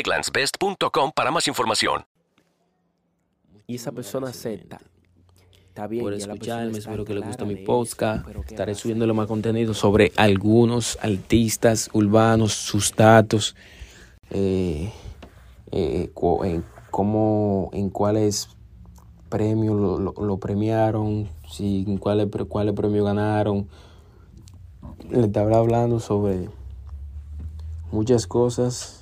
egglandsbest.com para más información. Y esa persona acepta. Está bien, por escucharme. está Espero que les guste mi podcast. eso, pero ¿qué Estaré subiéndole más contenido sobre algunos artistas urbanos, sus datos, eh, eh, cu- en cómo, en cuáles premios lo, lo- lo premiaron, si, en cuáles, cuáles premios ganaron. Le estaba hablando sobre muchas cosas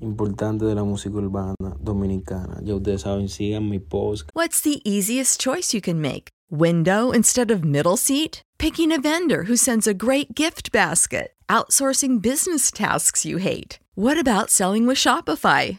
importantes de la música urbana dominicana. Ya ustedes saben, sigan mi post. What's the easiest choice you can make? Window instead of middle seat? Picking a vendor who sends a great gift basket? Outsourcing business tasks you hate? What about selling with Shopify?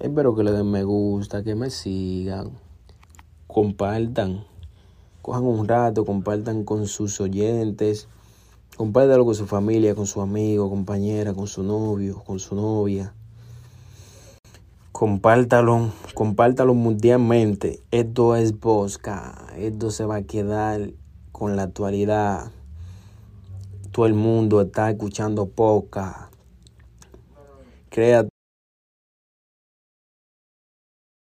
Espero que le den me gusta, que me sigan, compartan, cojan un rato, compartan con sus oyentes, compártalo con su familia, con su amigo, compañera, con su novio, con su novia. Compártalo, compártalo mundialmente. Esto es Bosca, esto se va a quedar con la actualidad. Todo el mundo está escuchando poca. Crea